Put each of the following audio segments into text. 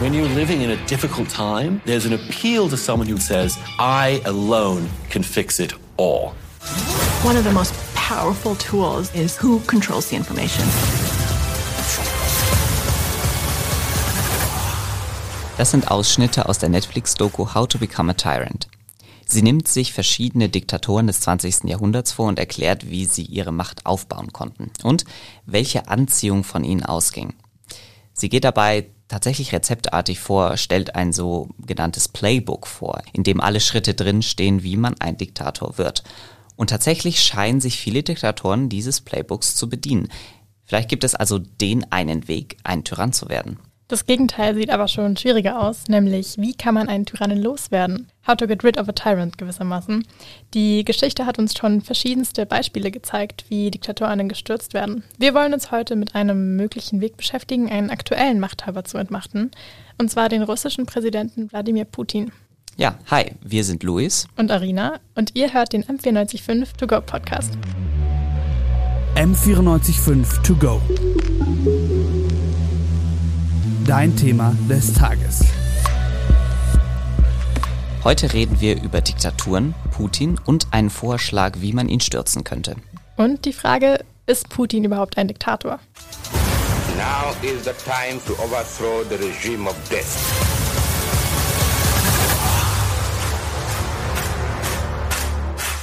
When you're living in a difficult time, there's an appeal to someone who says, I alone can fix it all. One of the most powerful tools is who controls the information. Das sind Ausschnitte aus der Netflix-Doku How to Become a Tyrant. Sie nimmt sich verschiedene Diktatoren des 20. Jahrhunderts vor und erklärt, wie sie ihre Macht aufbauen konnten und welche Anziehung von ihnen ausging. Sie geht dabei tatsächlich rezeptartig vor, stellt ein so genanntes Playbook vor, in dem alle Schritte drin stehen, wie man ein Diktator wird. Und tatsächlich scheinen sich viele Diktatoren dieses Playbooks zu bedienen. Vielleicht gibt es also den einen Weg, ein Tyrann zu werden. Das Gegenteil sieht aber schon schwieriger aus, nämlich wie kann man einen Tyrannen loswerden? How to get rid of a tyrant gewissermaßen. Die Geschichte hat uns schon verschiedenste Beispiele gezeigt, wie Diktatoren gestürzt werden. Wir wollen uns heute mit einem möglichen Weg beschäftigen, einen aktuellen Machthaber zu entmachten, und zwar den russischen Präsidenten Wladimir Putin. Ja, hi, wir sind Luis und Arina und ihr hört den M945 To Go Podcast. M945 To Go dein Thema des Tages. Heute reden wir über Diktaturen, Putin und einen Vorschlag, wie man ihn stürzen könnte. Und die Frage, ist Putin überhaupt ein Diktator? Now is the time to overthrow the regime of death.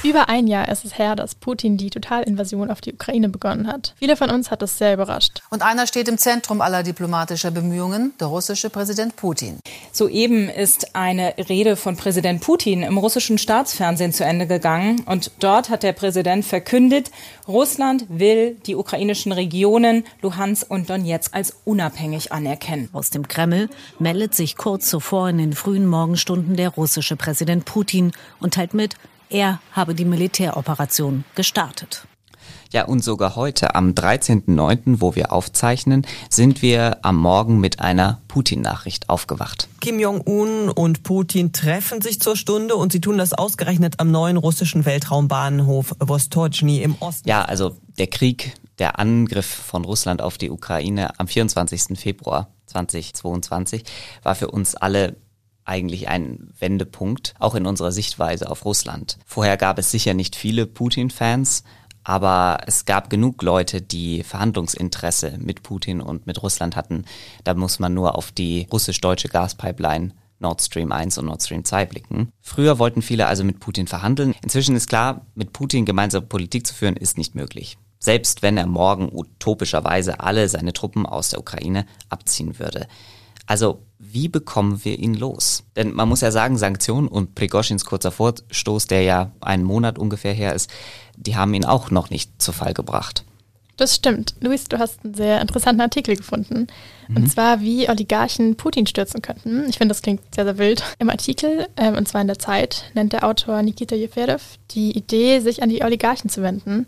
Über ein Jahr ist es her, dass Putin die Totalinvasion auf die Ukraine begonnen hat. Viele von uns hat es sehr überrascht. Und einer steht im Zentrum aller diplomatischer Bemühungen, der russische Präsident Putin. Soeben ist eine Rede von Präsident Putin im russischen Staatsfernsehen zu Ende gegangen. Und dort hat der Präsident verkündet, Russland will die ukrainischen Regionen Luhansk und Donetsk als unabhängig anerkennen. Aus dem Kreml meldet sich kurz zuvor in den frühen Morgenstunden der russische Präsident Putin und teilt mit, er habe die Militäroperation gestartet. Ja, und sogar heute, am 13.09., wo wir aufzeichnen, sind wir am Morgen mit einer Putin-Nachricht aufgewacht. Kim Jong-un und Putin treffen sich zur Stunde und sie tun das ausgerechnet am neuen russischen Weltraumbahnhof Vostochny im Osten. Ja, also der Krieg, der Angriff von Russland auf die Ukraine am 24. Februar 2022 war für uns alle eigentlich ein Wendepunkt, auch in unserer Sichtweise auf Russland. Vorher gab es sicher nicht viele Putin-Fans, aber es gab genug Leute, die Verhandlungsinteresse mit Putin und mit Russland hatten. Da muss man nur auf die russisch-deutsche Gaspipeline Nord Stream 1 und Nord Stream 2 blicken. Früher wollten viele also mit Putin verhandeln. Inzwischen ist klar, mit Putin gemeinsam Politik zu führen, ist nicht möglich. Selbst wenn er morgen utopischerweise alle seine Truppen aus der Ukraine abziehen würde. Also wie bekommen wir ihn los? Denn man muss ja sagen, Sanktionen und Prigoschins kurzer Vorstoß, der ja einen Monat ungefähr her ist, die haben ihn auch noch nicht zu Fall gebracht. Das stimmt. Luis, du hast einen sehr interessanten Artikel gefunden. Mhm. Und zwar, wie Oligarchen Putin stürzen könnten. Ich finde, das klingt sehr, sehr wild. Im Artikel, ähm, und zwar in der Zeit, nennt der Autor Nikita Jeferev die Idee, sich an die Oligarchen zu wenden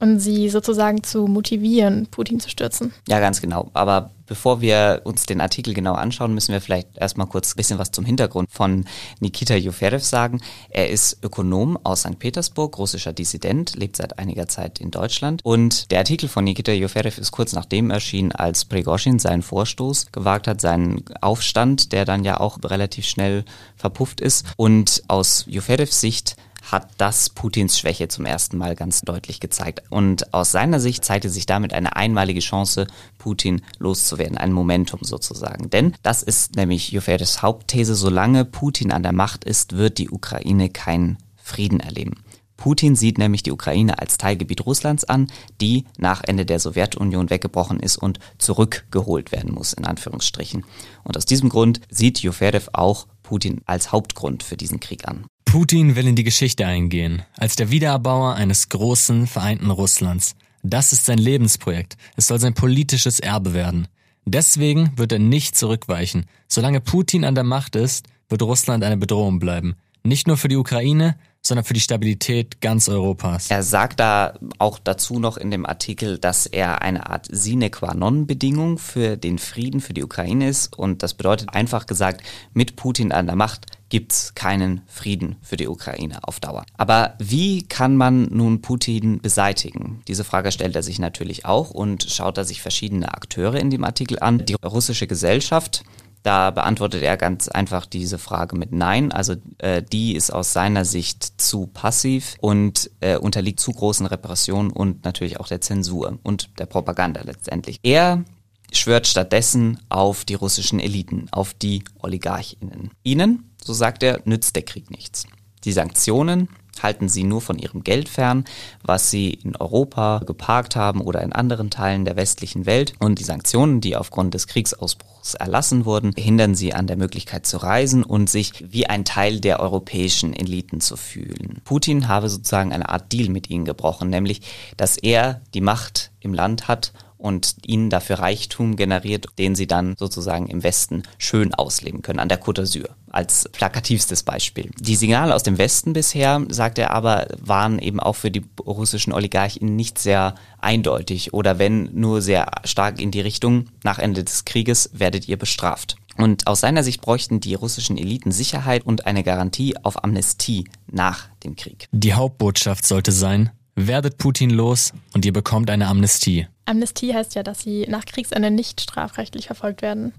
und sie sozusagen zu motivieren, Putin zu stürzen. Ja, ganz genau. Aber bevor wir uns den Artikel genau anschauen, müssen wir vielleicht erstmal kurz ein bisschen was zum Hintergrund von Nikita Juferev sagen. Er ist Ökonom aus St. Petersburg, russischer Dissident, lebt seit einiger Zeit in Deutschland. Und der Artikel von Nikita Juferev ist kurz nachdem erschienen, als Prigozhin seinen Vorstoß gewagt hat, seinen Aufstand, der dann ja auch relativ schnell verpufft ist. Und aus Juferevs Sicht hat das Putins Schwäche zum ersten Mal ganz deutlich gezeigt. Und aus seiner Sicht zeigte sich damit eine einmalige Chance, Putin loszuwerden, ein Momentum sozusagen. Denn das ist nämlich Jofedes Hauptthese, solange Putin an der Macht ist, wird die Ukraine keinen Frieden erleben. Putin sieht nämlich die Ukraine als Teilgebiet Russlands an, die nach Ende der Sowjetunion weggebrochen ist und zurückgeholt werden muss, in Anführungsstrichen. Und aus diesem Grund sieht Joferev auch Putin als Hauptgrund für diesen Krieg an. Putin will in die Geschichte eingehen, als der Wiedererbauer eines großen, vereinten Russlands. Das ist sein Lebensprojekt. Es soll sein politisches Erbe werden. Deswegen wird er nicht zurückweichen. Solange Putin an der Macht ist, wird Russland eine Bedrohung bleiben. Nicht nur für die Ukraine, sondern für die Stabilität ganz Europas. Er sagt da auch dazu noch in dem Artikel, dass er eine Art sine qua non Bedingung für den Frieden für die Ukraine ist und das bedeutet einfach gesagt, mit Putin an der Macht gibt's keinen Frieden für die Ukraine auf Dauer. Aber wie kann man nun Putin beseitigen? Diese Frage stellt er sich natürlich auch und schaut da sich verschiedene Akteure in dem Artikel an. Die russische Gesellschaft Da beantwortet er ganz einfach diese Frage mit Nein. Also äh, die ist aus seiner Sicht zu passiv und äh, unterliegt zu großen Repressionen und natürlich auch der Zensur und der Propaganda letztendlich. Er schwört stattdessen auf die russischen Eliten, auf die Oligarchinnen. Ihnen, so sagt er, nützt der Krieg nichts. Die Sanktionen halten sie nur von ihrem Geld fern, was sie in Europa geparkt haben oder in anderen Teilen der westlichen Welt. Und die Sanktionen, die aufgrund des Kriegsausbruchs erlassen wurden, hindern sie an der Möglichkeit zu reisen und sich wie ein Teil der europäischen Eliten zu fühlen. Putin habe sozusagen eine Art Deal mit ihnen gebrochen, nämlich, dass er die Macht im Land hat und ihnen dafür Reichtum generiert, den sie dann sozusagen im Westen schön ausleben können, an der Côte d'Azur als plakativstes Beispiel. Die Signale aus dem Westen bisher, sagt er aber, waren eben auch für die russischen Oligarchen nicht sehr eindeutig oder wenn nur sehr stark in die Richtung, nach Ende des Krieges werdet ihr bestraft. Und aus seiner Sicht bräuchten die russischen Eliten Sicherheit und eine Garantie auf Amnestie nach dem Krieg. Die Hauptbotschaft sollte sein, werdet Putin los und ihr bekommt eine Amnestie. Amnestie heißt ja, dass sie nach Kriegsende nicht strafrechtlich verfolgt werden.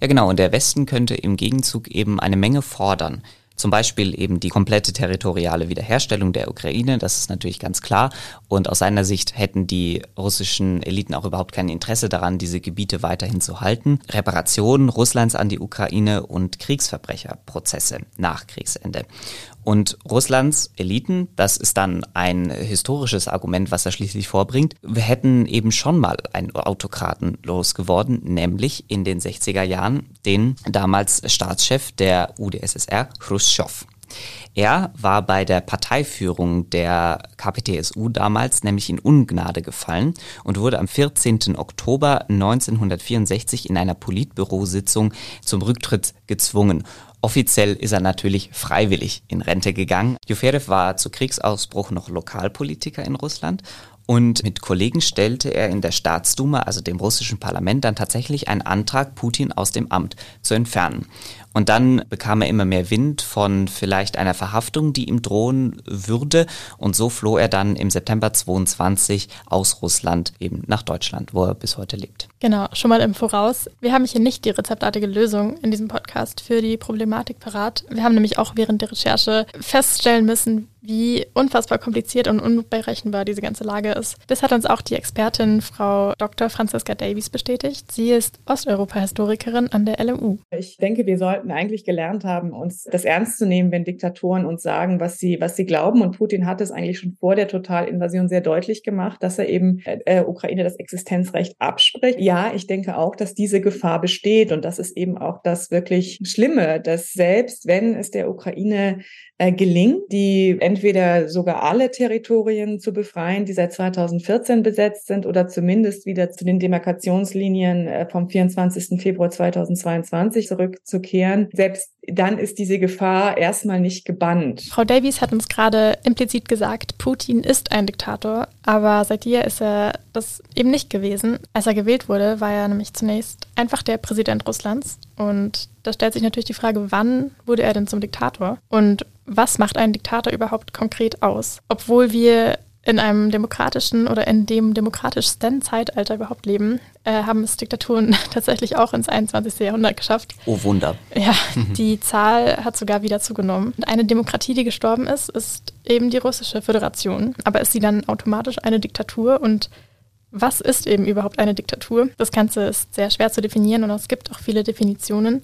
Ja genau, und der Westen könnte im Gegenzug eben eine Menge fordern. Zum Beispiel eben die komplette territoriale Wiederherstellung der Ukraine, das ist natürlich ganz klar. Und aus seiner Sicht hätten die russischen Eliten auch überhaupt kein Interesse daran, diese Gebiete weiterhin zu halten. Reparationen Russlands an die Ukraine und Kriegsverbrecherprozesse nach Kriegsende. Und Russlands Eliten, das ist dann ein historisches Argument, was er schließlich vorbringt, wir hätten eben schon mal einen Autokraten losgeworden, nämlich in den 60er Jahren den damals Staatschef der UdSSR, Khrushchev. Er war bei der Parteiführung der KPTSU damals nämlich in Ungnade gefallen und wurde am 14. Oktober 1964 in einer Politbürositzung zum Rücktritt gezwungen. Offiziell ist er natürlich freiwillig in Rente gegangen. Juferev war zu Kriegsausbruch noch Lokalpolitiker in Russland und mit Kollegen stellte er in der Staatsduma, also dem russischen Parlament, dann tatsächlich einen Antrag, Putin aus dem Amt zu entfernen. Und dann bekam er immer mehr Wind von vielleicht einer Verhaftung, die ihm drohen würde. Und so floh er dann im September 22 aus Russland eben nach Deutschland, wo er bis heute lebt. Genau, schon mal im Voraus. Wir haben hier nicht die rezeptartige Lösung in diesem Podcast für die Problematik parat. Wir haben nämlich auch während der Recherche feststellen müssen, wie unfassbar kompliziert und unberechenbar diese ganze Lage ist. Das hat uns auch die Expertin Frau Dr. Franziska Davies bestätigt. Sie ist Osteuropa-Historikerin an der LMU. Ich denke, wir sollten eigentlich gelernt haben, uns das ernst zu nehmen, wenn Diktatoren uns sagen, was sie, was sie glauben. Und Putin hat es eigentlich schon vor der Totalinvasion sehr deutlich gemacht, dass er eben äh, äh Ukraine das Existenzrecht abspricht. Ja, ich denke auch, dass diese Gefahr besteht. Und das ist eben auch das wirklich Schlimme, dass selbst wenn es der Ukraine äh, gelingt, die entweder sogar alle Territorien zu befreien, die seit 2014 besetzt sind, oder zumindest wieder zu den Demarkationslinien äh, vom 24. Februar 2022 zurückzukehren. Selbst dann ist diese Gefahr erstmal nicht gebannt. Frau Davies hat uns gerade implizit gesagt, Putin ist ein Diktator, aber seit jeher ist er das eben nicht gewesen. Als er gewählt wurde, war er nämlich zunächst einfach der Präsident Russlands. Und da stellt sich natürlich die Frage, wann wurde er denn zum Diktator? Und was macht einen Diktator überhaupt konkret aus? Obwohl wir in einem demokratischen oder in dem demokratischsten Zeitalter überhaupt leben, äh, haben es Diktaturen tatsächlich auch ins 21. Jahrhundert geschafft. Oh Wunder. Ja, die Zahl hat sogar wieder zugenommen. Eine Demokratie, die gestorben ist, ist eben die russische Föderation. Aber ist sie dann automatisch eine Diktatur und was ist eben überhaupt eine Diktatur? Das Ganze ist sehr schwer zu definieren und es gibt auch viele Definitionen.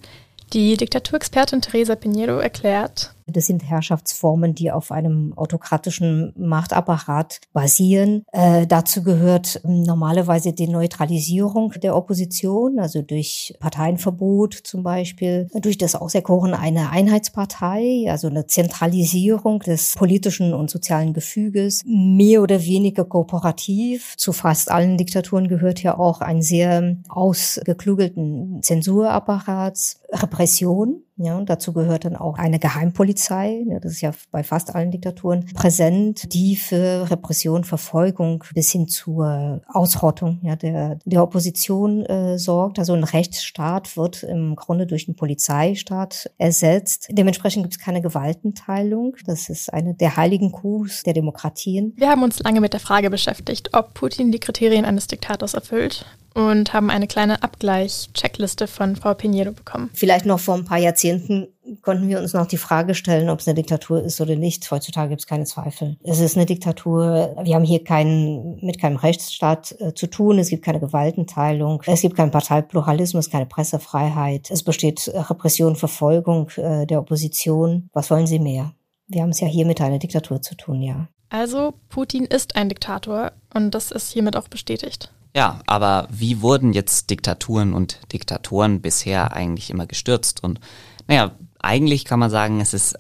Die Diktaturexpertin Teresa Pinheiro erklärt, das sind Herrschaftsformen, die auf einem autokratischen Machtapparat basieren. Äh, dazu gehört ähm, normalerweise die Neutralisierung der Opposition, also durch Parteienverbot zum Beispiel, durch das Auserkoren einer Einheitspartei, also eine Zentralisierung des politischen und sozialen Gefüges, mehr oder weniger kooperativ. Zu fast allen Diktaturen gehört ja auch ein sehr ausgeklügelten Zensurapparat, Repression, ja, und dazu gehört dann auch eine Geheimpolizei, ja, das ist ja bei fast allen Diktaturen präsent, die für Repression, Verfolgung bis hin zur Ausrottung ja, der, der Opposition äh, sorgt. Also ein Rechtsstaat wird im Grunde durch einen Polizeistaat ersetzt. Dementsprechend gibt es keine Gewaltenteilung. Das ist eine der heiligen Kuhs der Demokratien. Wir haben uns lange mit der Frage beschäftigt, ob Putin die Kriterien eines Diktators erfüllt. Und haben eine kleine Abgleich-Checkliste von Frau Pinedo bekommen. Vielleicht noch vor ein paar Jahrzehnten konnten wir uns noch die Frage stellen, ob es eine Diktatur ist oder nicht. Heutzutage gibt es keine Zweifel. Es ist eine Diktatur. Wir haben hier keinen, mit keinem Rechtsstaat äh, zu tun. Es gibt keine Gewaltenteilung. Es gibt keinen Parteipluralismus, keine Pressefreiheit. Es besteht Repression, Verfolgung äh, der Opposition. Was wollen Sie mehr? Wir haben es ja hier mit einer Diktatur zu tun, ja. Also Putin ist ein Diktator und das ist hiermit auch bestätigt. Ja, aber wie wurden jetzt Diktaturen und Diktatoren bisher eigentlich immer gestürzt? Und naja, eigentlich kann man sagen, es ist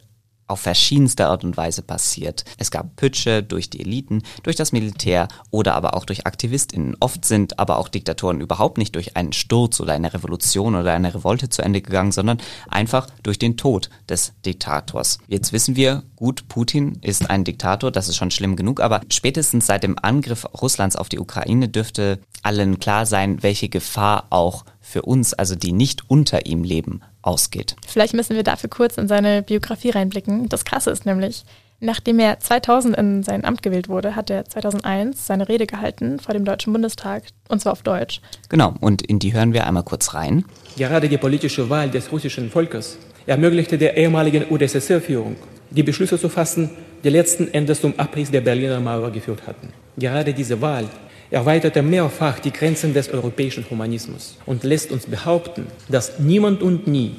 auf verschiedenste Art und Weise passiert. Es gab Pütsche durch die Eliten, durch das Militär oder aber auch durch AktivistInnen. Oft sind aber auch Diktatoren überhaupt nicht durch einen Sturz oder eine Revolution oder eine Revolte zu Ende gegangen, sondern einfach durch den Tod des Diktators. Jetzt wissen wir, gut, Putin ist ein Diktator, das ist schon schlimm genug, aber spätestens seit dem Angriff Russlands auf die Ukraine dürfte allen klar sein, welche Gefahr auch für uns, also die nicht unter ihm leben, ausgeht. Vielleicht müssen wir dafür kurz in seine Biografie reinblicken. Das Krasse ist nämlich, nachdem er 2000 in sein Amt gewählt wurde, hat er 2001 seine Rede gehalten vor dem Deutschen Bundestag und zwar auf Deutsch. Genau, und in die hören wir einmal kurz rein. Gerade die politische Wahl des russischen Volkes ermöglichte der ehemaligen UdSSR-Führung, die Beschlüsse zu fassen, die letzten Endes zum Abriss der Berliner Mauer geführt hatten. Gerade diese Wahl erweiterte mehrfach die Grenzen des europäischen Humanismus und lässt uns behaupten, dass niemand und nie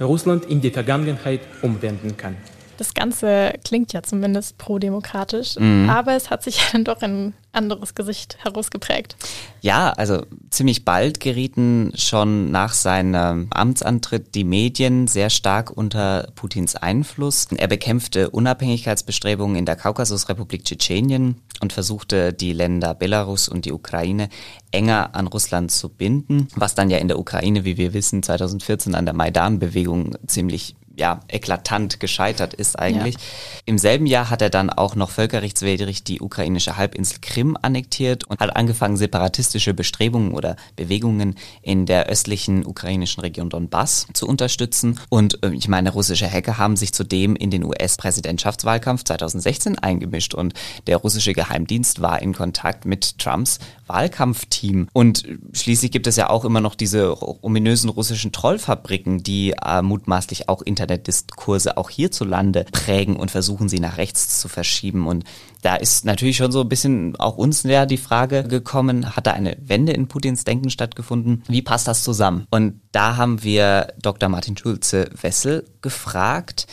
Russland in die Vergangenheit umwenden kann. Das Ganze klingt ja zumindest pro-demokratisch, mhm. aber es hat sich dann doch ein anderes Gesicht herausgeprägt. Ja, also ziemlich bald gerieten schon nach seinem Amtsantritt die Medien sehr stark unter Putins Einfluss. Er bekämpfte Unabhängigkeitsbestrebungen in der Kaukasusrepublik Tschetschenien und versuchte die Länder Belarus und die Ukraine enger an Russland zu binden, was dann ja in der Ukraine, wie wir wissen, 2014 an der Maidan-Bewegung ziemlich ja, eklatant gescheitert ist eigentlich. Ja. Im selben Jahr hat er dann auch noch völkerrechtswidrig die ukrainische Halbinsel Krim annektiert und hat angefangen, separatistische Bestrebungen oder Bewegungen in der östlichen ukrainischen Region Donbass zu unterstützen. Und äh, ich meine, russische Hacker haben sich zudem in den US-Präsidentschaftswahlkampf 2016 eingemischt und der russische Geheimdienst war in Kontakt mit Trumps Wahlkampfteam. Und schließlich gibt es ja auch immer noch diese ominösen russischen Trollfabriken, die äh, mutmaßlich auch Internetdiskurse auch hierzulande prägen und versuchen, sie nach rechts zu verschieben. Und da ist natürlich schon so ein bisschen auch uns ja die Frage gekommen, hat da eine Wende in Putins Denken stattgefunden? Wie passt das zusammen? Und da haben wir Dr. Martin Schulze-Wessel gefragt.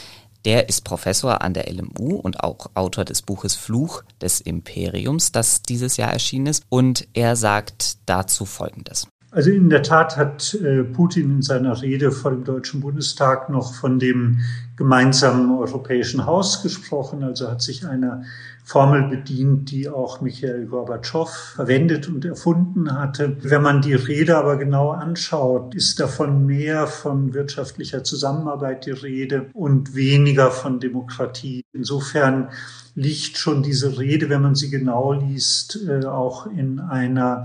Der ist Professor an der LMU und auch Autor des Buches Fluch des Imperiums, das dieses Jahr erschienen ist. Und er sagt dazu Folgendes. Also in der Tat hat äh, Putin in seiner Rede vor dem Deutschen Bundestag noch von dem gemeinsamen europäischen Haus gesprochen, also hat sich einer Formel bedient, die auch Michael Gorbatschow verwendet und erfunden hatte. Wenn man die Rede aber genau anschaut, ist davon mehr von wirtschaftlicher Zusammenarbeit die Rede und weniger von Demokratie. Insofern liegt schon diese Rede, wenn man sie genau liest, äh, auch in einer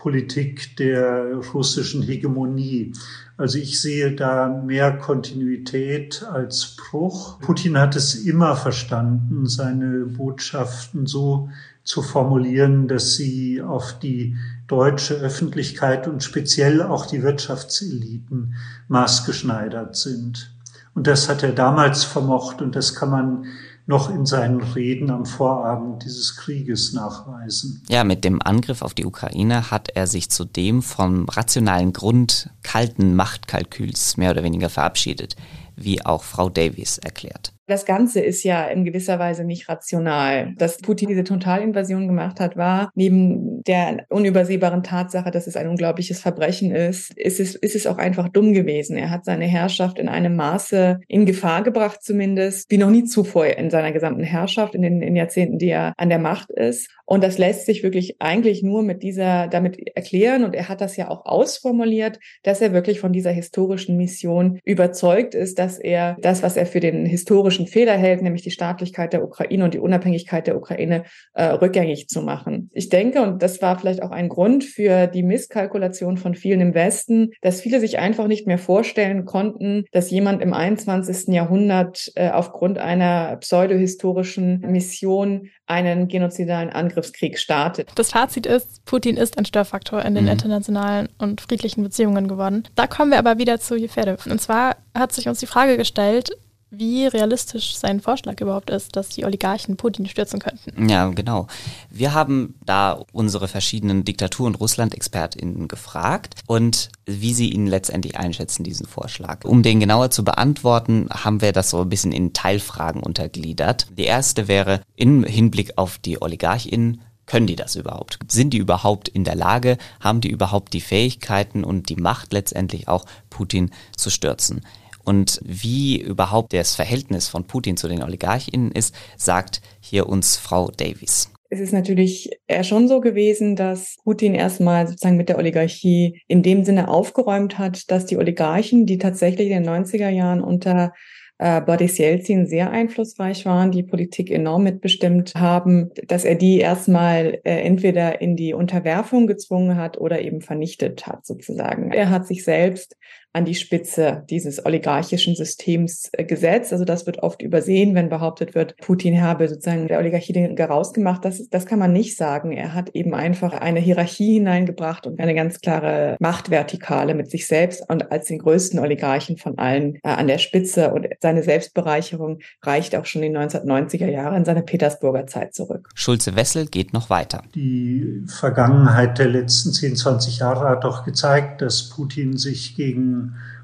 Politik der russischen Hegemonie. Also ich sehe da mehr Kontinuität als Bruch. Putin hat es immer verstanden, seine Botschaften so zu formulieren, dass sie auf die deutsche Öffentlichkeit und speziell auch die Wirtschaftseliten maßgeschneidert sind. Und das hat er damals vermocht und das kann man noch in seinen Reden am Vorabend dieses Krieges nachweisen. Ja, mit dem Angriff auf die Ukraine hat er sich zudem vom rationalen Grund kalten Machtkalküls mehr oder weniger verabschiedet, wie auch Frau Davies erklärt. Das Ganze ist ja in gewisser Weise nicht rational. Dass Putin diese Totalinvasion gemacht hat, war neben der unübersehbaren Tatsache, dass es ein unglaubliches Verbrechen ist, ist es, ist es auch einfach dumm gewesen. Er hat seine Herrschaft in einem Maße in Gefahr gebracht, zumindest, wie noch nie zuvor in seiner gesamten Herrschaft, in den in Jahrzehnten, die er an der Macht ist. Und das lässt sich wirklich eigentlich nur mit dieser, damit erklären. Und er hat das ja auch ausformuliert, dass er wirklich von dieser historischen Mission überzeugt ist, dass er das, was er für den historischen Fehler hält, nämlich die Staatlichkeit der Ukraine und die Unabhängigkeit der Ukraine äh, rückgängig zu machen. Ich denke, und das war vielleicht auch ein Grund für die Misskalkulation von vielen im Westen, dass viele sich einfach nicht mehr vorstellen konnten, dass jemand im 21. Jahrhundert äh, aufgrund einer pseudohistorischen Mission einen genozidalen Angriff Angriffskrieg startet. Das Fazit ist, Putin ist ein Störfaktor in den mhm. internationalen und friedlichen Beziehungen geworden. Da kommen wir aber wieder zu Jefedev. Und zwar hat sich uns die Frage gestellt, wie realistisch sein Vorschlag überhaupt ist, dass die Oligarchen Putin stürzen könnten. Ja, genau. Wir haben da unsere verschiedenen Diktatur- und Russland-ExpertInnen gefragt und wie sie ihn letztendlich einschätzen, diesen Vorschlag. Um den genauer zu beantworten, haben wir das so ein bisschen in Teilfragen untergliedert. Die erste wäre im Hinblick auf die OligarchInnen, können die das überhaupt? Sind die überhaupt in der Lage? Haben die überhaupt die Fähigkeiten und die Macht letztendlich auch Putin zu stürzen? Und wie überhaupt das Verhältnis von Putin zu den Oligarchinnen ist, sagt hier uns Frau Davies. Es ist natürlich eher schon so gewesen, dass Putin erstmal sozusagen mit der Oligarchie in dem Sinne aufgeräumt hat, dass die Oligarchen, die tatsächlich in den 90er Jahren unter äh, Boris Yeltsin sehr einflussreich waren, die Politik enorm mitbestimmt haben, dass er die erstmal äh, entweder in die Unterwerfung gezwungen hat oder eben vernichtet hat sozusagen. Er hat sich selbst an die Spitze dieses oligarchischen Systems äh, gesetzt. Also das wird oft übersehen, wenn behauptet wird, Putin habe sozusagen der Oligarchie den rausgemacht. Das, das kann man nicht sagen. Er hat eben einfach eine Hierarchie hineingebracht und eine ganz klare Machtvertikale mit sich selbst und als den größten Oligarchen von allen äh, an der Spitze. Und seine Selbstbereicherung reicht auch schon in den 1990er Jahren in seine Petersburger Zeit zurück. Schulze-Wessel geht noch weiter. Die Vergangenheit der letzten 10, 20 Jahre hat doch gezeigt, dass Putin sich gegen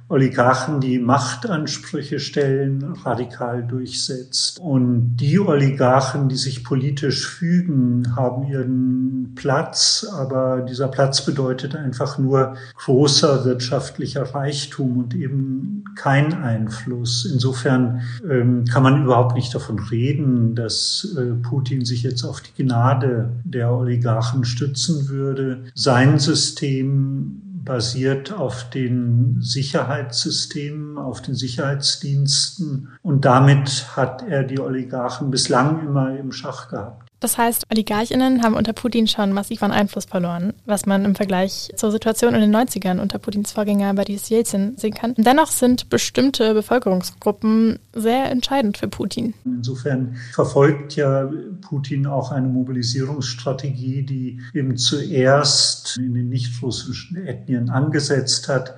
Oligarchen, die Machtansprüche stellen, radikal durchsetzt. Und die Oligarchen, die sich politisch fügen, haben ihren Platz, aber dieser Platz bedeutet einfach nur großer wirtschaftlicher Reichtum und eben kein Einfluss. Insofern ähm, kann man überhaupt nicht davon reden, dass äh, Putin sich jetzt auf die Gnade der Oligarchen stützen würde. Sein System basiert auf den Sicherheitssystemen, auf den Sicherheitsdiensten. Und damit hat er die Oligarchen bislang immer im Schach gehabt. Das heißt, Oligarchinnen haben unter Putin schon massiv an Einfluss verloren, was man im Vergleich zur Situation in den 90ern unter Putins Vorgänger Boris Yeltsin sehen kann. Dennoch sind bestimmte Bevölkerungsgruppen sehr entscheidend für Putin. Insofern verfolgt ja Putin auch eine Mobilisierungsstrategie, die eben zuerst in den nicht-russischen Ethnien angesetzt hat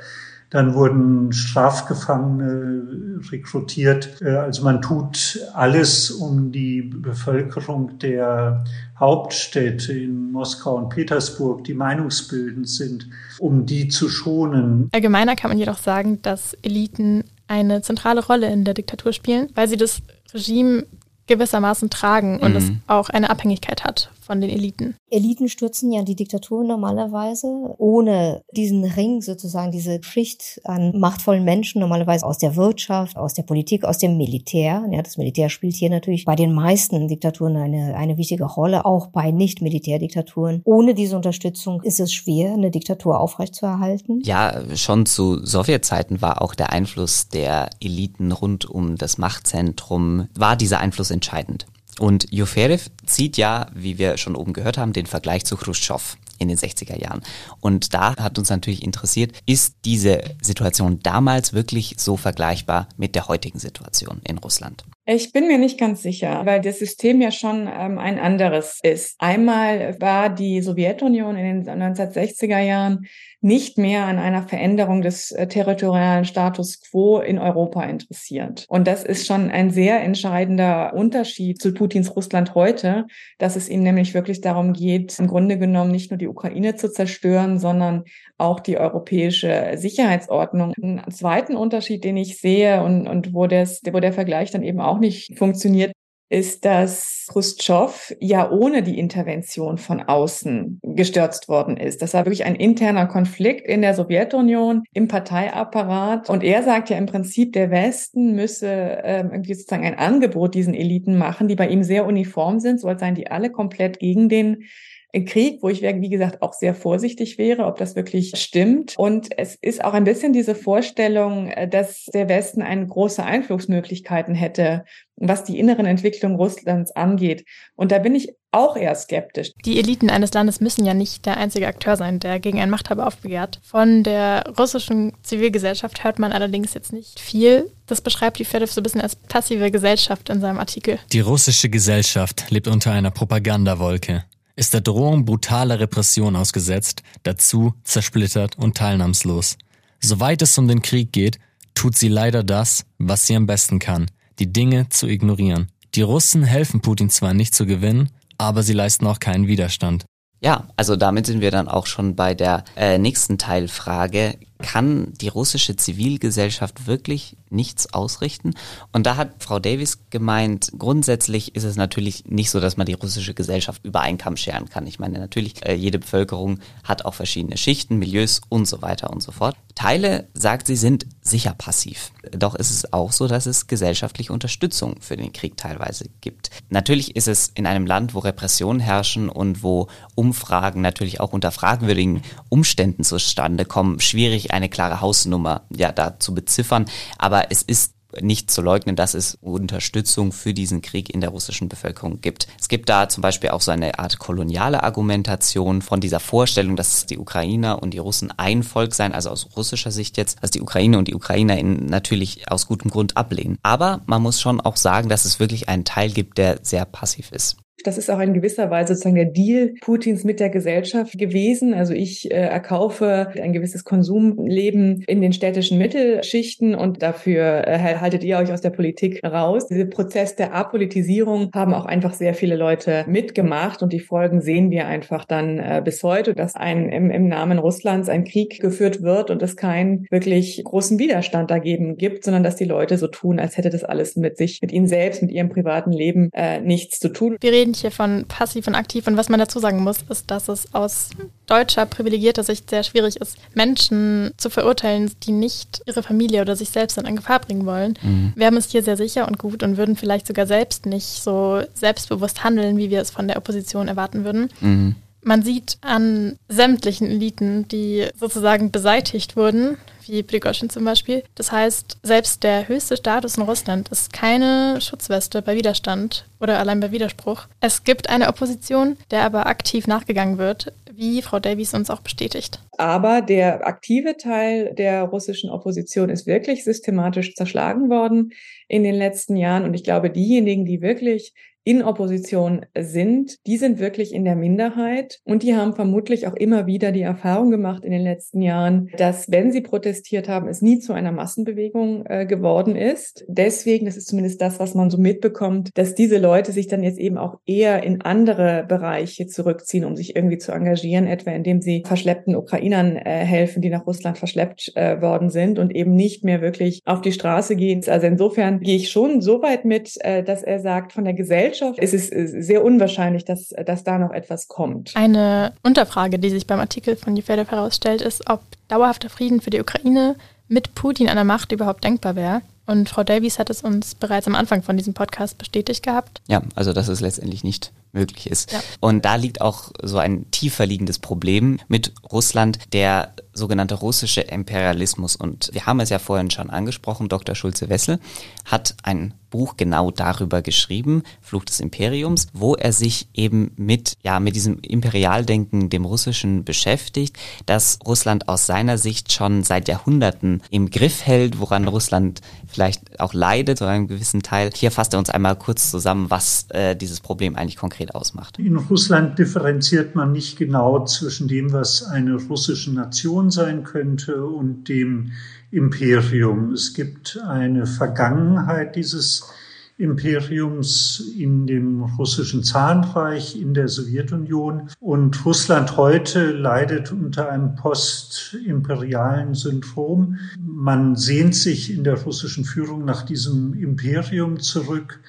dann wurden Strafgefangene rekrutiert. Äh, also man tut alles, um die Bevölkerung der Hauptstädte in Moskau und Petersburg, die meinungsbildend sind, um die zu schonen. Allgemeiner kann man jedoch sagen, dass Eliten eine zentrale Rolle in der Diktatur spielen, weil sie das Regime gewissermaßen tragen und mhm. es auch eine Abhängigkeit hat von den Eliten. Eliten stürzen ja die Diktatur normalerweise, ohne diesen Ring sozusagen, diese Schicht an machtvollen Menschen, normalerweise aus der Wirtschaft, aus der Politik, aus dem Militär. Ja, das Militär spielt hier natürlich bei den meisten Diktaturen eine, eine wichtige Rolle, auch bei Nicht-Militärdiktaturen. Ohne diese Unterstützung ist es schwer, eine Diktatur aufrechtzuerhalten. Ja, schon zu Sowjetzeiten war auch der Einfluss der Eliten rund um das Machtzentrum, war dieser Einfluss entscheidend. Und Juferev zieht ja, wie wir schon oben gehört haben, den Vergleich zu Khrushchev in den 60er Jahren. Und da hat uns natürlich interessiert, ist diese Situation damals wirklich so vergleichbar mit der heutigen Situation in Russland? Ich bin mir nicht ganz sicher, weil das System ja schon ähm, ein anderes ist. Einmal war die Sowjetunion in den 1960er Jahren nicht mehr an einer Veränderung des äh, territorialen Status quo in Europa interessiert. Und das ist schon ein sehr entscheidender Unterschied zu Putins Russland heute, dass es ihm nämlich wirklich darum geht, im Grunde genommen nicht nur die Ukraine zu zerstören, sondern auch die europäische Sicherheitsordnung. Einen zweiten Unterschied, den ich sehe und, und wo, das, wo der Vergleich dann eben auch nicht funktioniert, ist, dass Khrushchev ja ohne die Intervention von außen gestürzt worden ist. Das war wirklich ein interner Konflikt in der Sowjetunion, im Parteiapparat. Und er sagt ja im Prinzip, der Westen müsse ähm, irgendwie sozusagen ein Angebot diesen Eliten machen, die bei ihm sehr uniform sind, so als seien die alle komplett gegen den Krieg, wo ich, wie gesagt, auch sehr vorsichtig wäre, ob das wirklich stimmt. Und es ist auch ein bisschen diese Vorstellung, äh, dass der Westen eine große Einflussmöglichkeiten hätte, was die inneren Entwicklungen Russlands angeht. Und da bin ich auch eher skeptisch. Die Eliten eines Landes müssen ja nicht der einzige Akteur sein, der gegen einen Machthaber aufbegehrt. Von der russischen Zivilgesellschaft hört man allerdings jetzt nicht viel. Das beschreibt die Fedev so ein bisschen als passive Gesellschaft in seinem Artikel. Die russische Gesellschaft lebt unter einer Propagandawolke. Ist der Drohung brutaler Repression ausgesetzt, dazu zersplittert und teilnahmslos. Soweit es um den Krieg geht, tut sie leider das, was sie am besten kann, die Dinge zu ignorieren. Die Russen helfen Putin zwar nicht zu gewinnen, aber sie leisten auch keinen Widerstand. Ja, also damit sind wir dann auch schon bei der äh, nächsten Teilfrage kann die russische Zivilgesellschaft wirklich nichts ausrichten? Und da hat Frau Davis gemeint, grundsätzlich ist es natürlich nicht so, dass man die russische Gesellschaft über einen Kamm scheren kann. Ich meine, natürlich, äh, jede Bevölkerung hat auch verschiedene Schichten, Milieus und so weiter und so fort. Teile, sagt sie, sind sicher passiv. Doch ist es auch so, dass es gesellschaftliche Unterstützung für den Krieg teilweise gibt. Natürlich ist es in einem Land, wo Repressionen herrschen und wo Umfragen natürlich auch unter fragwürdigen Umständen zustande kommen, schwierig eine klare Hausnummer ja da zu beziffern, aber es ist nicht zu leugnen, dass es Unterstützung für diesen Krieg in der russischen Bevölkerung gibt. Es gibt da zum Beispiel auch so eine Art koloniale Argumentation von dieser Vorstellung, dass die Ukrainer und die Russen ein Volk seien, also aus russischer Sicht jetzt, dass die Ukraine und die Ukrainer in natürlich aus gutem Grund ablehnen. Aber man muss schon auch sagen, dass es wirklich einen Teil gibt, der sehr passiv ist. Das ist auch in gewisser Weise sozusagen der Deal Putins mit der Gesellschaft gewesen. Also ich äh, erkaufe ein gewisses Konsumleben in den städtischen Mittelschichten und dafür äh, haltet ihr euch aus der Politik raus. Diese Prozess der Apolitisierung haben auch einfach sehr viele Leute mitgemacht und die Folgen sehen wir einfach dann äh, bis heute, dass ein im, im Namen Russlands ein Krieg geführt wird und es keinen wirklich großen Widerstand dagegen gibt, sondern dass die Leute so tun, als hätte das alles mit sich, mit ihnen selbst, mit ihrem privaten Leben äh, nichts zu tun. Wir reden hier von passiv und aktiv. Und was man dazu sagen muss, ist, dass es aus deutscher privilegierter Sicht sehr schwierig ist, Menschen zu verurteilen, die nicht ihre Familie oder sich selbst in Gefahr bringen wollen. Mhm. Wir haben es hier sehr sicher und gut und würden vielleicht sogar selbst nicht so selbstbewusst handeln, wie wir es von der Opposition erwarten würden. Mhm. Man sieht an sämtlichen Eliten, die sozusagen beseitigt wurden, wie Prigozhin zum Beispiel. Das heißt, selbst der höchste Status in Russland ist keine Schutzweste bei Widerstand oder allein bei Widerspruch. Es gibt eine Opposition, der aber aktiv nachgegangen wird, wie Frau Davies uns auch bestätigt. Aber der aktive Teil der russischen Opposition ist wirklich systematisch zerschlagen worden in den letzten Jahren. Und ich glaube, diejenigen, die wirklich in Opposition sind, die sind wirklich in der Minderheit und die haben vermutlich auch immer wieder die Erfahrung gemacht in den letzten Jahren, dass wenn sie protestiert haben, es nie zu einer Massenbewegung äh, geworden ist. Deswegen, das ist zumindest das, was man so mitbekommt, dass diese Leute sich dann jetzt eben auch eher in andere Bereiche zurückziehen, um sich irgendwie zu engagieren, etwa indem sie verschleppten Ukrainern äh, helfen, die nach Russland verschleppt äh, worden sind und eben nicht mehr wirklich auf die Straße gehen. Also insofern gehe ich schon so weit mit, äh, dass er sagt, von der Gesellschaft Gesellschaft ist es sehr unwahrscheinlich, dass, dass da noch etwas kommt. Eine Unterfrage, die sich beim Artikel von Jefedov herausstellt, ist, ob dauerhafter Frieden für die Ukraine mit Putin an der Macht überhaupt denkbar wäre. Und Frau Davies hat es uns bereits am Anfang von diesem Podcast bestätigt gehabt. Ja, also dass es letztendlich nicht möglich ist. Ja. Und da liegt auch so ein tiefer liegendes Problem mit Russland, der sogenannte russische Imperialismus. Und wir haben es ja vorhin schon angesprochen, Dr. Schulze-Wessel hat ein Buch genau darüber geschrieben, Fluch des Imperiums, wo er sich eben mit, ja, mit diesem Imperialdenken, dem Russischen beschäftigt, dass Russland aus seiner Sicht schon seit Jahrhunderten im Griff hält, woran Russland vielleicht auch leidet, zu einem gewissen Teil. Hier fasst er uns einmal kurz zusammen, was äh, dieses Problem eigentlich konkret ausmacht. In Russland differenziert man nicht genau zwischen dem, was eine russische Nation sein könnte und dem Imperium. Es gibt eine Vergangenheit dieses Imperiums in dem russischen Zahnreich, in der Sowjetunion. Und Russland heute leidet unter einem postimperialen Syndrom. Man sehnt sich in der russischen Führung nach diesem Imperium zurück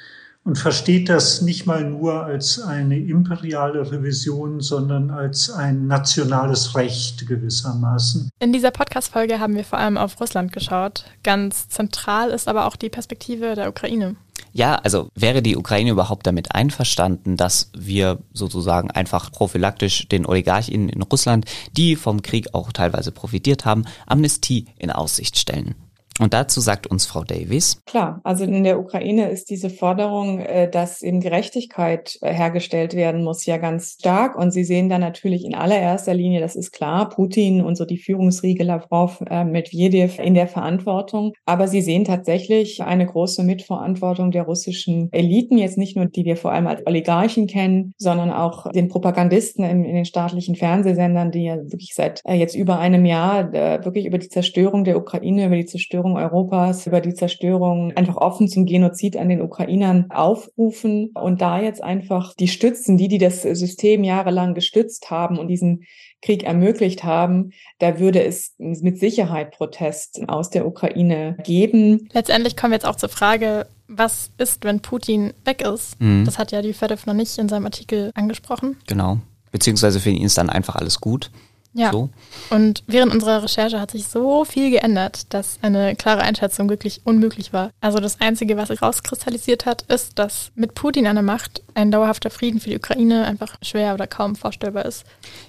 und versteht das nicht mal nur als eine imperiale Revision, sondern als ein nationales Recht gewissermaßen. In dieser Podcast-Folge haben wir vor allem auf Russland geschaut. Ganz zentral ist aber auch die Perspektive der Ukraine. Ja, also wäre die Ukraine überhaupt damit einverstanden, dass wir sozusagen einfach prophylaktisch den Oligarchinnen in Russland, die vom Krieg auch teilweise profitiert haben, Amnestie in Aussicht stellen? Und dazu sagt uns Frau Davies. Klar, also in der Ukraine ist diese Forderung, äh, dass eben Gerechtigkeit äh, hergestellt werden muss, ja ganz stark. Und Sie sehen da natürlich in allererster Linie, das ist klar, Putin und so die Führungsriege Lavrov, äh, Medvedev in der Verantwortung. Aber Sie sehen tatsächlich eine große Mitverantwortung der russischen Eliten, jetzt nicht nur die wir vor allem als Oligarchen kennen, sondern auch den Propagandisten in, in den staatlichen Fernsehsendern, die ja wirklich seit jetzt über einem Jahr wirklich über die Zerstörung der Ukraine, über die Zerstörung Europas, über die Zerstörung einfach offen zum Genozid an den Ukrainern aufrufen und da jetzt einfach die Stützen, die, die das System jahrelang gestützt haben und diesen Krieg ermöglicht haben, da würde es mit Sicherheit Protest aus der Ukraine geben. Letztendlich kommen wir jetzt auch zur Frage, was ist, wenn Putin weg ist? Mhm. Das hat ja die Fedev noch nicht in seinem Artikel angesprochen. Genau. Beziehungsweise für ihn ist dann einfach alles gut. Ja. So. Und während unserer Recherche hat sich so viel geändert, dass eine klare Einschätzung wirklich unmöglich war. Also das Einzige, was sich rauskristallisiert hat, ist, dass mit Putin an der Macht ein dauerhafter Frieden für die Ukraine einfach schwer oder kaum vorstellbar ist.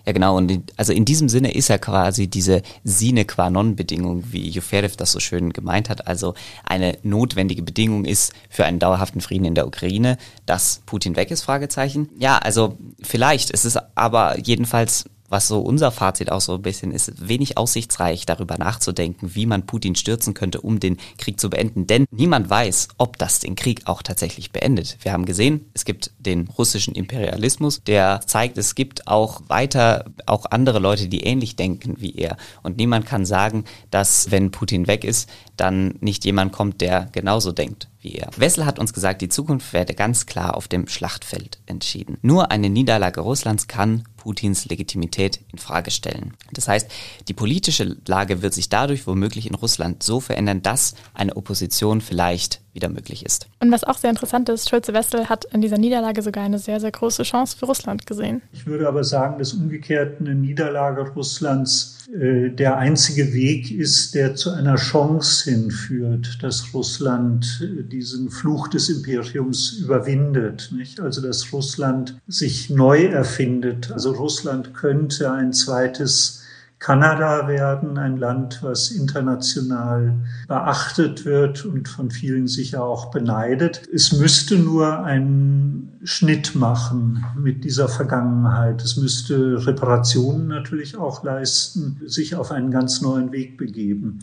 Ja, genau. Und in, also in diesem Sinne ist ja quasi diese sine qua non Bedingung, wie Juferev das so schön gemeint hat, also eine notwendige Bedingung ist für einen dauerhaften Frieden in der Ukraine, dass Putin weg ist, Fragezeichen. Ja, also vielleicht. Es ist aber jedenfalls was so unser Fazit auch so ein bisschen ist, wenig aussichtsreich darüber nachzudenken, wie man Putin stürzen könnte, um den Krieg zu beenden. Denn niemand weiß, ob das den Krieg auch tatsächlich beendet. Wir haben gesehen, es gibt den russischen Imperialismus, der zeigt, es gibt auch weiter auch andere Leute, die ähnlich denken wie er. Und niemand kann sagen, dass wenn Putin weg ist, dann nicht jemand kommt, der genauso denkt wie er. Wessel hat uns gesagt, die Zukunft werde ganz klar auf dem Schlachtfeld entschieden. Nur eine Niederlage Russlands kann Putins Legitimität in Frage stellen. Das heißt, die politische Lage wird sich dadurch womöglich in Russland so verändern, dass eine Opposition vielleicht wieder möglich ist. Und was auch sehr interessant ist, Schulze Wessel hat in dieser Niederlage sogar eine sehr, sehr große Chance für Russland gesehen. Ich würde aber sagen, dass umgekehrt eine Niederlage Russlands äh, der einzige Weg ist, der zu einer Chance hinführt, dass Russland äh, diesen Fluch des Imperiums überwindet. Nicht? Also dass Russland sich neu erfindet. Also Russland könnte ein zweites Kanada werden, ein Land, was international beachtet wird und von vielen sicher auch beneidet. Es müsste nur einen Schnitt machen mit dieser Vergangenheit. Es müsste Reparationen natürlich auch leisten, sich auf einen ganz neuen Weg begeben.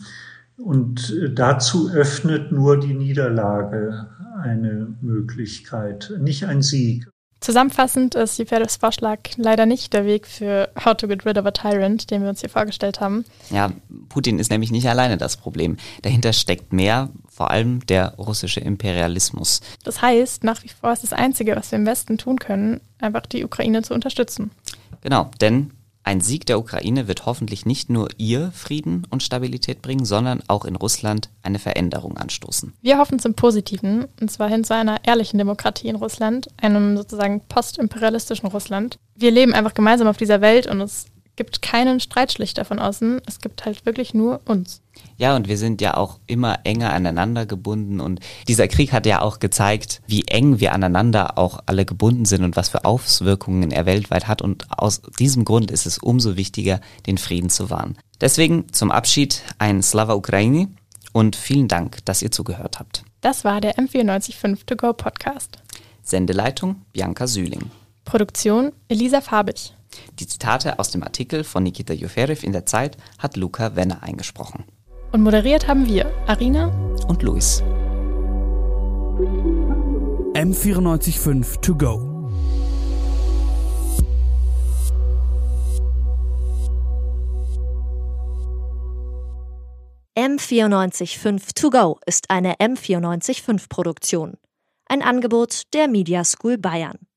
Und dazu öffnet nur die Niederlage eine Möglichkeit, nicht ein Sieg. Zusammenfassend ist Jefers Vorschlag leider nicht der Weg für How to Get Rid of a Tyrant, den wir uns hier vorgestellt haben. Ja, Putin ist nämlich nicht alleine das Problem. Dahinter steckt mehr, vor allem der russische Imperialismus. Das heißt, nach wie vor ist das Einzige, was wir im Westen tun können, einfach die Ukraine zu unterstützen. Genau, denn ein Sieg der Ukraine wird hoffentlich nicht nur ihr Frieden und Stabilität bringen, sondern auch in Russland eine Veränderung anstoßen. Wir hoffen zum Positiven, und zwar hin zu einer ehrlichen Demokratie in Russland, einem sozusagen postimperialistischen Russland. Wir leben einfach gemeinsam auf dieser Welt und es gibt keinen Streitschlichter von außen. Es gibt halt wirklich nur uns. Ja, und wir sind ja auch immer enger aneinander gebunden und dieser Krieg hat ja auch gezeigt, wie eng wir aneinander auch alle gebunden sind und was für Auswirkungen er weltweit hat und aus diesem Grund ist es umso wichtiger, den Frieden zu wahren. Deswegen zum Abschied ein Slava Ukraini und vielen Dank, dass ihr zugehört habt. Das war der M945 To Go Podcast. Sendeleitung Bianca Sühling. Produktion Elisa Fabich. Die Zitate aus dem Artikel von Nikita Juferev in der Zeit hat Luca Wenner eingesprochen. Und moderiert haben wir Arina und Luis. M945 to go. M945 to go ist eine M945 Produktion. Ein Angebot der Media School Bayern.